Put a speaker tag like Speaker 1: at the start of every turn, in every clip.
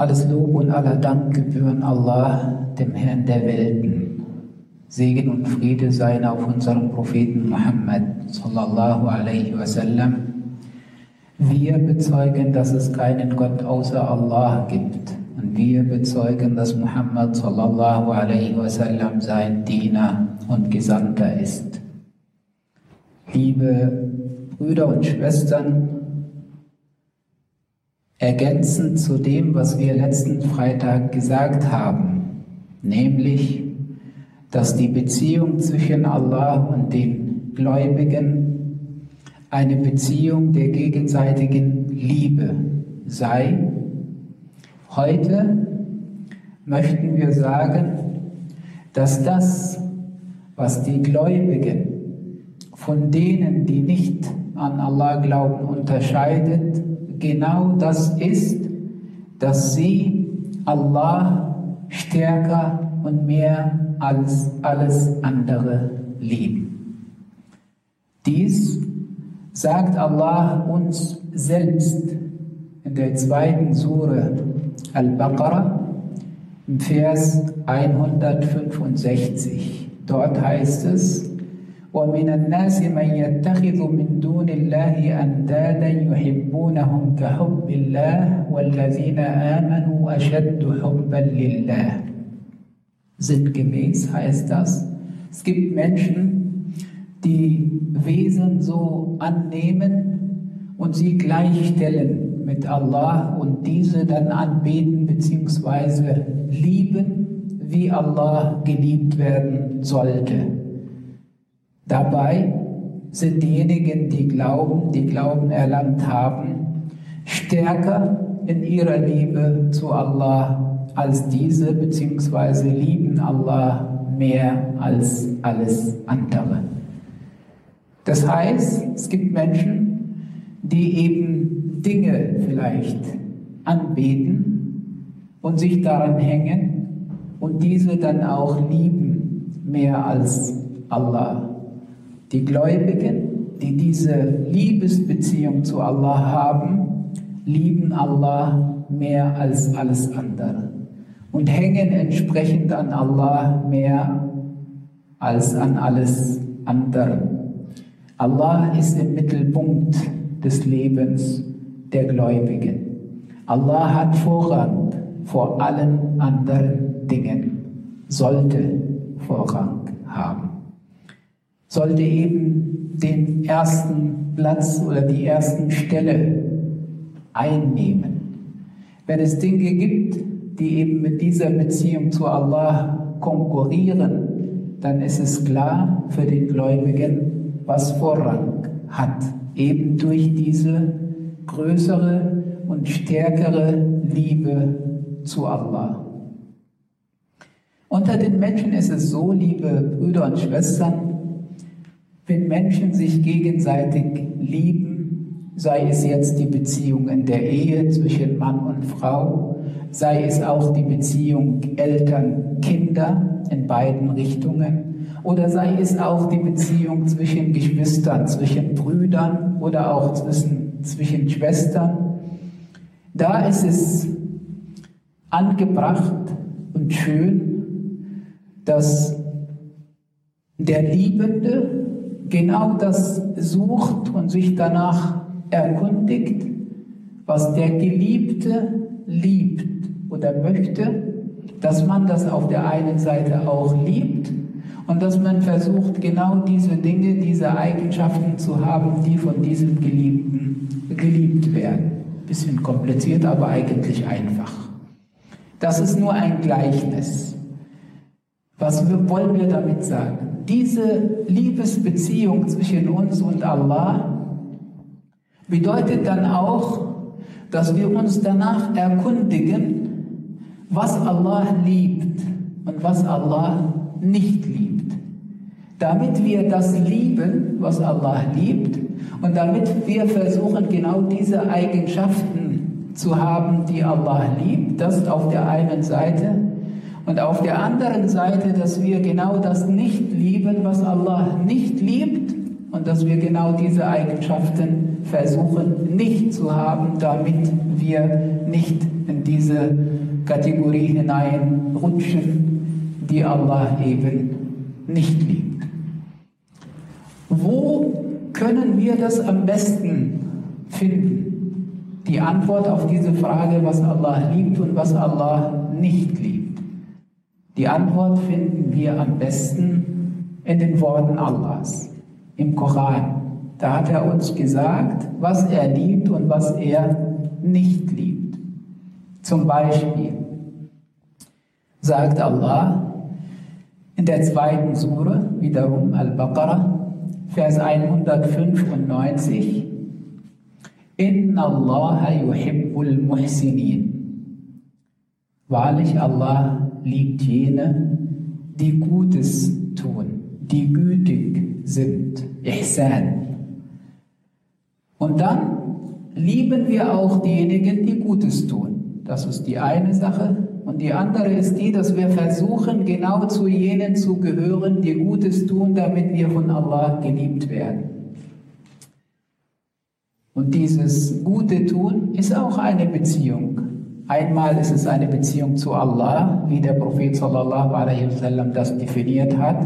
Speaker 1: Alles Lob und aller Dank gebühren Allah, dem Herrn der Welten. Segen und Friede seien auf unserem Propheten Muhammad sallallahu alaihi wasallam. Wir bezeugen, dass es keinen Gott außer Allah gibt. Und wir bezeugen, dass Muhammad sallallahu alaihi wasallam sein Diener und Gesandter ist. Liebe Brüder und Schwestern, Ergänzend zu dem, was wir letzten Freitag gesagt haben, nämlich, dass die Beziehung zwischen Allah und den Gläubigen eine Beziehung der gegenseitigen Liebe sei. Heute möchten wir sagen, dass das, was die Gläubigen von denen, die nicht an Allah glauben, unterscheidet, genau das ist, dass sie Allah stärker und mehr als alles andere lieben. Dies sagt Allah uns selbst in der zweiten Sure Al-Baqarah im Vers 165. Dort heißt es, ومن الناس من يتخذ من دون الله أندادا يحبونهم كحب الله والذين آمنوا أشد حبا لله Sinngemäß heißt das, es gibt Menschen, die Wesen so annehmen und sie gleichstellen mit Allah und diese dann anbeten bzw. lieben, wie Allah geliebt werden sollte. Dabei sind diejenigen, die glauben, die Glauben erlangt haben, stärker in ihrer Liebe zu Allah als diese, beziehungsweise lieben Allah mehr als alles andere. Das heißt, es gibt Menschen, die eben Dinge vielleicht anbeten und sich daran hängen und diese dann auch lieben mehr als Allah. Die Gläubigen, die diese Liebesbeziehung zu Allah haben, lieben Allah mehr als alles andere und hängen entsprechend an Allah mehr als an alles andere. Allah ist im Mittelpunkt des Lebens der Gläubigen. Allah hat Vorrang vor allen anderen Dingen, sollte Vorrang haben sollte eben den ersten Platz oder die ersten Stelle einnehmen. Wenn es Dinge gibt, die eben mit dieser Beziehung zu Allah konkurrieren, dann ist es klar für den Gläubigen, was Vorrang hat, eben durch diese größere und stärkere Liebe zu Allah. Unter den Menschen ist es so, liebe Brüder und Schwestern, wenn Menschen sich gegenseitig lieben, sei es jetzt die Beziehung in der Ehe zwischen Mann und Frau, sei es auch die Beziehung Eltern-Kinder in beiden Richtungen, oder sei es auch die Beziehung zwischen Geschwistern, zwischen Brüdern oder auch zwischen, zwischen Schwestern, da ist es angebracht und schön, dass der Liebende genau das sucht und sich danach erkundigt, was der Geliebte liebt oder möchte, dass man das auf der einen Seite auch liebt und dass man versucht, genau diese Dinge, diese Eigenschaften zu haben, die von diesem Geliebten geliebt werden. Bisschen kompliziert, aber eigentlich einfach. Das ist nur ein Gleichnis. Was wollen wir damit sagen? Diese Liebesbeziehung zwischen uns und Allah bedeutet dann auch, dass wir uns danach erkundigen, was Allah liebt und was Allah nicht liebt. Damit wir das lieben, was Allah liebt, und damit wir versuchen, genau diese Eigenschaften zu haben, die Allah liebt, das auf der einen Seite, und auf der anderen Seite, dass wir genau das nicht lieben, was Allah nicht liebt und dass wir genau diese Eigenschaften versuchen nicht zu haben, damit wir nicht in diese Kategorie hineinrutschen, die Allah eben nicht liebt. Wo können wir das am besten finden? Die Antwort auf diese Frage, was Allah liebt und was Allah nicht liebt. Die Antwort finden wir am besten in den Worten Allahs, im Koran. Da hat er uns gesagt, was er liebt und was er nicht liebt. Zum Beispiel sagt Allah in der zweiten Sure, wiederum Al-Baqarah, Vers 195, Inna Allah yuhibbul muhsinin. Wahrlich, Allah liebt jene, die Gutes tun, die gütig sind. Ihsan. Und dann lieben wir auch diejenigen, die Gutes tun. Das ist die eine Sache. Und die andere ist die, dass wir versuchen, genau zu jenen zu gehören, die Gutes tun, damit wir von Allah geliebt werden. Und dieses Gute tun ist auch eine Beziehung. Einmal ist es eine Beziehung zu Allah, wie der Prophet sallallahu alaihi wasallam das definiert hat,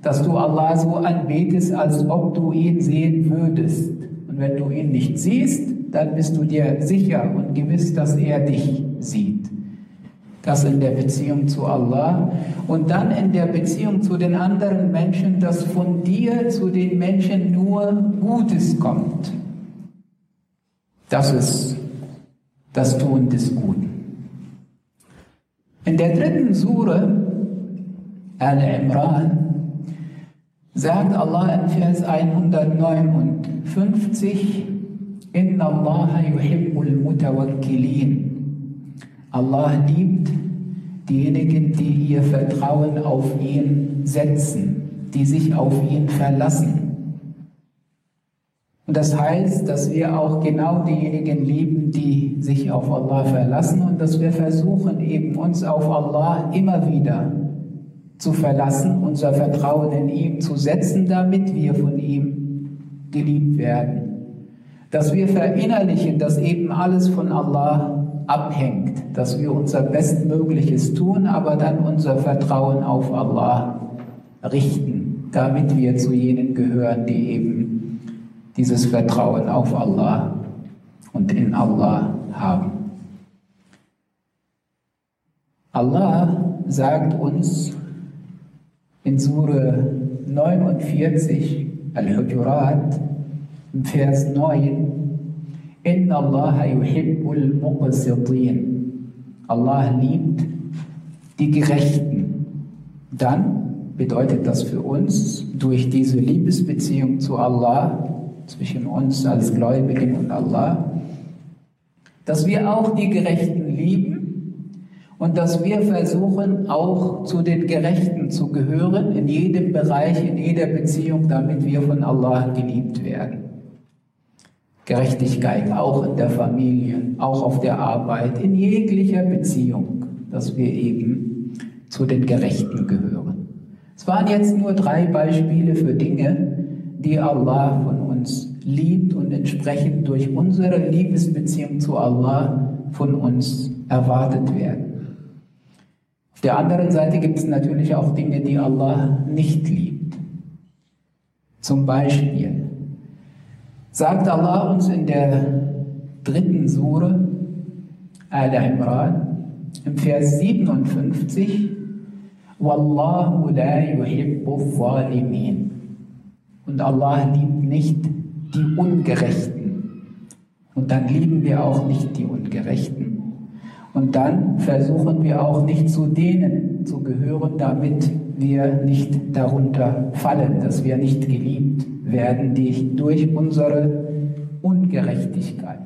Speaker 1: dass du Allah so anbetest, als ob du ihn sehen würdest. Und wenn du ihn nicht siehst, dann bist du dir sicher und gewiss, dass er dich sieht. Das in der Beziehung zu Allah und dann in der Beziehung zu den anderen Menschen, dass von dir zu den Menschen nur Gutes kommt. Das ist das Tun des Guten. In der dritten Sure, Al-Imran, sagt Allah in Vers 159, Inna Allah yuhibbul mutawakkilin. Allah liebt diejenigen, die ihr Vertrauen auf ihn setzen, die sich auf ihn verlassen. Und das heißt, dass wir auch genau diejenigen lieben, die sich auf Allah verlassen und dass wir versuchen, eben uns auf Allah immer wieder zu verlassen, unser Vertrauen in ihm zu setzen, damit wir von ihm geliebt werden. Dass wir verinnerlichen, dass eben alles von Allah abhängt, dass wir unser Bestmögliches tun, aber dann unser Vertrauen auf Allah richten, damit wir zu jenen gehören, die eben dieses Vertrauen auf Allah und in Allah haben. Allah sagt uns in Sure 49 Al-Hujurat, im Vers 9, Inna Allah yuhibbul muqsitin. Allah liebt die Gerechten. Dann bedeutet das für uns durch diese Liebesbeziehung zu Allah, zwischen uns als Gläubigen und Allah, dass wir auch die Gerechten lieben und dass wir versuchen, auch zu den Gerechten zu gehören, in jedem Bereich, in jeder Beziehung, damit wir von Allah geliebt werden. Gerechtigkeit auch in der Familie, auch auf der Arbeit, in jeglicher Beziehung, dass wir eben zu den Gerechten gehören. Es waren jetzt nur drei Beispiele für Dinge, die Allah von uns liebt und entsprechend durch unsere Liebesbeziehung zu Allah von uns erwartet werden der anderen Seite gibt es natürlich auch Dinge, die Allah nicht liebt. Zum Beispiel sagt Allah uns in der dritten Sure Al-Imran im Vers 57 Wallahu la yuhibbu zalimin und Allah liebt nicht die Ungerechten und dann lieben wir auch nicht die Ungerechten. Und dann versuchen wir auch nicht zu denen zu gehören, damit wir nicht darunter fallen, dass wir nicht geliebt werden durch unsere Ungerechtigkeit.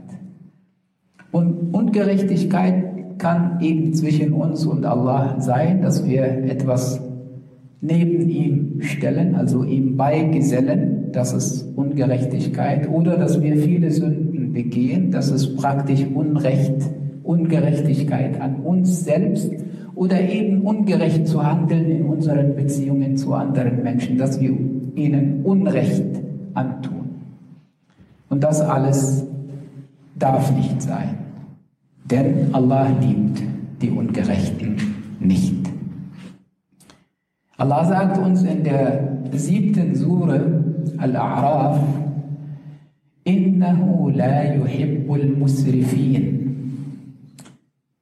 Speaker 1: Und Ungerechtigkeit kann eben zwischen uns und Allah sein, dass wir etwas neben ihm stellen, also ihm beigesellen, das ist Ungerechtigkeit, oder dass wir viele Sünden begehen, das ist praktisch Unrecht Ungerechtigkeit an uns selbst oder eben ungerecht zu handeln in unseren Beziehungen zu anderen Menschen, dass wir ihnen Unrecht antun. Und das alles darf nicht sein. Denn Allah liebt die Ungerechten nicht. Allah sagt uns in der siebten Sure Al-A'raf, Innahu la yuhibbul musrifin.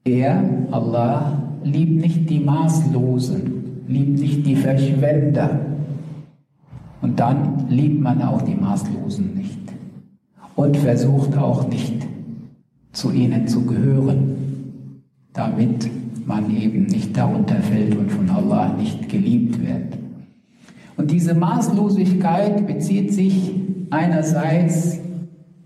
Speaker 1: Er, Allah, liebt nicht die Maßlosen, liebt nicht die Verschwender. Und dann liebt man auch die Maßlosen nicht und versucht auch nicht zu ihnen zu gehören, damit man eben nicht darunter fällt und von Allah nicht geliebt wird. Und diese Maßlosigkeit bezieht sich einerseits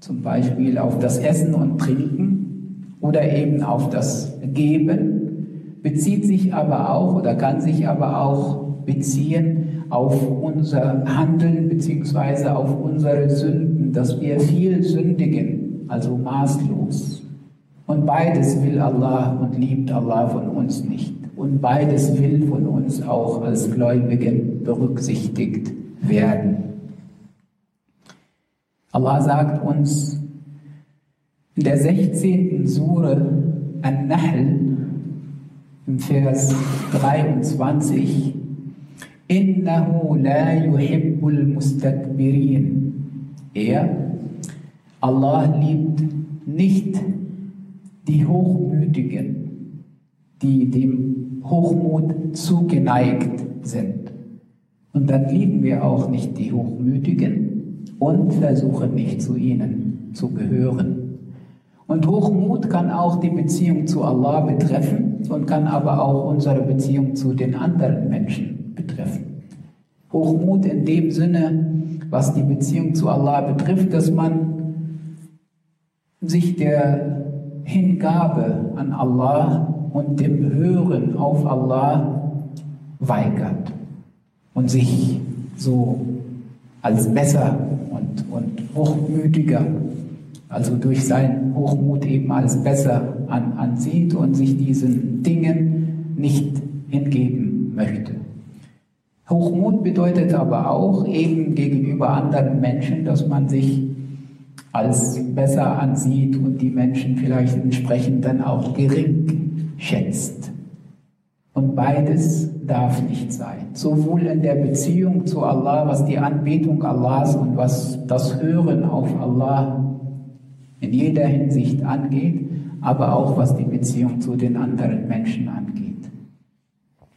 Speaker 1: zum Beispiel auf das Essen und Trinken oder eben auf das Geben, bezieht sich aber auch oder kann sich aber auch beziehen auf unser Handeln bzw. auf unsere Sünden, dass wir viel sündigen, also maßlos. Und beides will Allah und liebt Allah von uns nicht. Und beides will von uns auch als Gläubigen berücksichtigt werden. Allah sagt uns in der 16. Sure An-Nahl im Vers 23 Innahu la yuhibbul mustakbirin. Er, Allah liebt nicht die Hochmütigen, die dem Hochmut zugeneigt sind. Und dann lieben wir auch nicht die Hochmütigen und versuchen nicht zu ihnen zu gehören. Und Hochmut kann auch die Beziehung zu Allah betreffen und kann aber auch unsere Beziehung zu den anderen Menschen betreffen. Hochmut in dem Sinne, was die Beziehung zu Allah betrifft, dass man sich der Hingabe an Allah und dem Hören auf Allah weigert und sich so als besser und, und hochmütiger, also durch seinen Hochmut eben als besser an, ansieht und sich diesen Dingen nicht hingeben möchte. Hochmut bedeutet aber auch eben gegenüber anderen Menschen, dass man sich als besser ansieht und die Menschen vielleicht entsprechend dann auch gering schätzt. Und beides darf nicht sein. Sowohl in der Beziehung zu Allah, was die Anbetung Allahs und was das Hören auf Allah in jeder Hinsicht angeht, aber auch was die Beziehung zu den anderen Menschen angeht.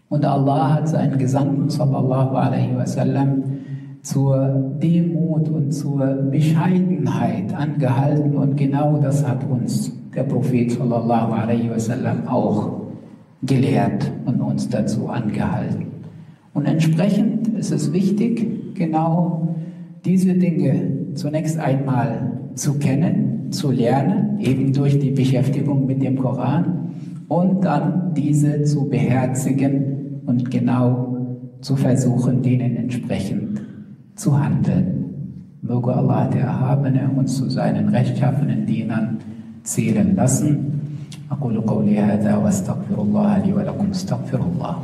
Speaker 1: Und Allah hat seinen Gesandten sallallahu alaihi wasallam zur Demut und zur Bescheidenheit angehalten und genau das hat uns der Prophet sallallahu alaihi wasallam auch gelehrt und uns dazu angehalten. Und entsprechend ist es wichtig, genau diese Dinge zunächst einmal zu kennen, zu lernen, eben durch die Beschäftigung mit dem Koran und dann diese zu beherzigen und genau zu versuchen, denen entsprechend zu handeln. Möge Allah der Erhabene uns zu seinen rechtschaffenen Dienern zählen lassen. أقول قولي هذا واستغفر الله لي ولكم استغفر الله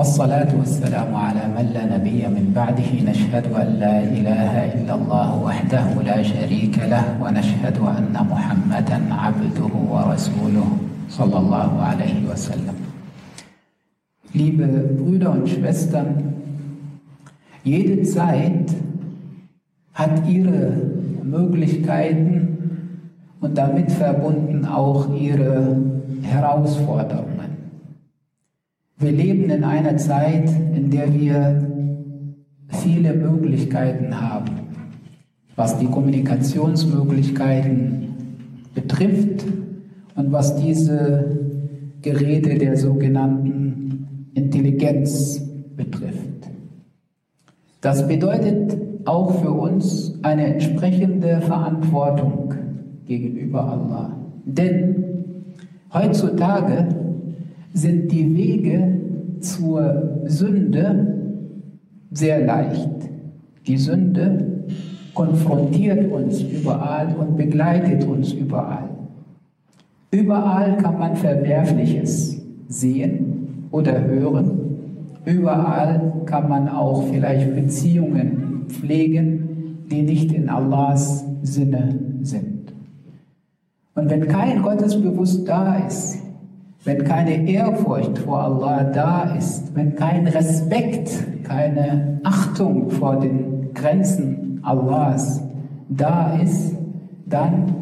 Speaker 1: والصلاة والسلام على من لا نبي من بعده نشهد أن لا إله إلا الله وحده لا شريك له ونشهد أن محمدا عبده ورسوله صلى الله عليه وسلم Liebe Brüder und Schwestern, jede Zeit hat ihre Möglichkeiten und damit verbunden auch ihre Herausforderungen. Wir leben in einer Zeit, in der wir viele Möglichkeiten haben, was die Kommunikationsmöglichkeiten betrifft und was diese Geräte der sogenannten Intelligenz betrifft. Das bedeutet auch für uns eine entsprechende Verantwortung gegenüber Allah. Denn heutzutage sind die Wege zur Sünde sehr leicht. Die Sünde konfrontiert uns überall und begleitet uns überall. Überall kann man Verwerfliches sehen oder hören. Überall kann man auch vielleicht Beziehungen pflegen, die nicht in Allahs Sinne sind. Und wenn kein Gottesbewusst da ist, wenn keine Ehrfurcht vor Allah da ist, wenn kein Respekt, keine Achtung vor den Grenzen Allahs da ist, dann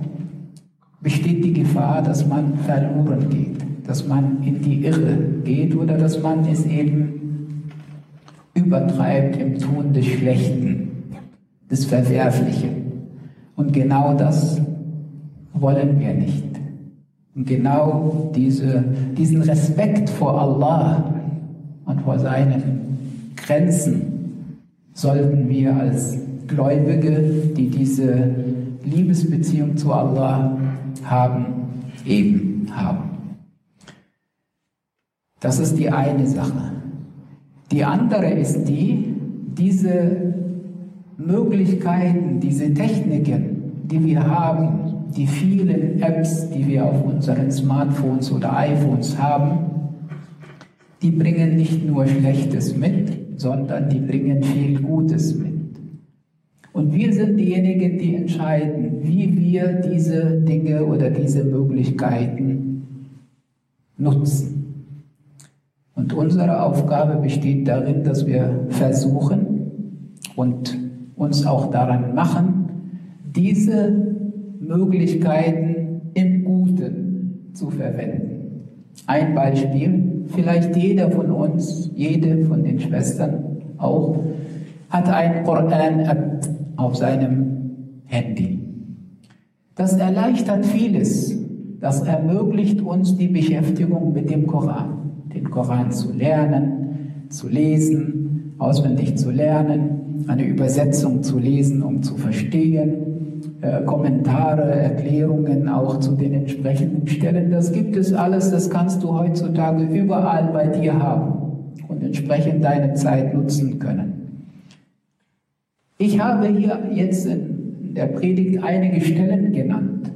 Speaker 1: besteht die Gefahr, dass man verloren geht, dass man in die Irre geht oder dass man es eben übertreibt im Tun des Schlechten, des Verwerflichen. Und genau das wollen wir nicht. Und genau diese, diesen Respekt vor Allah und vor seinen Grenzen sollten wir als Gläubige, die diese Liebesbeziehung zu Allah haben, eben haben. Das ist die eine Sache. Die andere ist die, diese Möglichkeiten, diese Techniken, die wir haben, die vielen Apps, die wir auf unseren Smartphones oder iPhones haben, die bringen nicht nur Schlechtes mit, sondern die bringen viel Gutes mit. Und wir sind diejenigen, die entscheiden, wie wir diese Dinge oder diese Möglichkeiten nutzen. Und unsere Aufgabe besteht darin, dass wir versuchen und uns auch daran machen, diese Möglichkeiten im Guten zu verwenden. Ein Beispiel, vielleicht jeder von uns, jede von den Schwestern auch, hat ein Koran-App auf seinem Handy. Das erleichtert vieles. Das ermöglicht uns die Beschäftigung mit dem Koran. Den Koran zu lernen, zu lesen, auswendig zu lernen, eine Übersetzung zu lesen, um zu verstehen, äh, Kommentare, Erklärungen auch zu den entsprechenden Stellen. Das gibt es alles, das kannst du heutzutage überall bei dir haben und entsprechend deine Zeit nutzen können. Ich habe hier jetzt in der Predigt einige Stellen genannt,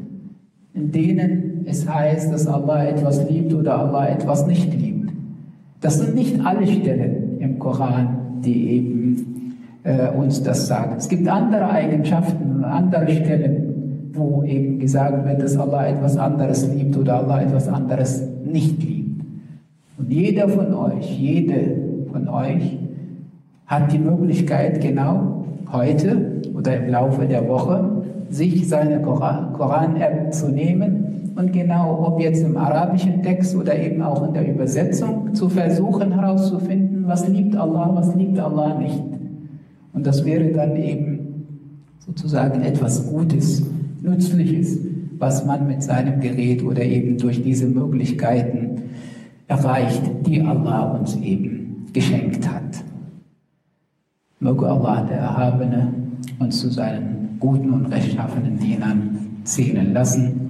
Speaker 1: in denen es heißt, dass Allah etwas liebt oder Allah etwas nicht liebt. Das sind nicht alle Stellen im Koran, die eben äh, uns das sagen. Es gibt andere Eigenschaften und andere Stellen, wo eben gesagt wird, dass Allah etwas anderes liebt oder Allah etwas anderes nicht liebt. Und jeder von euch, jede von euch hat die Möglichkeit, genau heute oder im Laufe der Woche sich seine Koran-App zu nehmen und genau, ob jetzt im arabischen Text oder eben auch in der Übersetzung, zu versuchen herauszufinden, was liebt Allah, was liebt Allah nicht. Und das wäre dann eben sozusagen etwas Gutes, Nützliches, was man mit seinem Gerät oder eben durch diese Möglichkeiten erreicht, die Allah uns eben geschenkt hat. Möge Allah, der Erhabene, uns zu seinen guten und rechtschaffenen Dienern zählen lassen.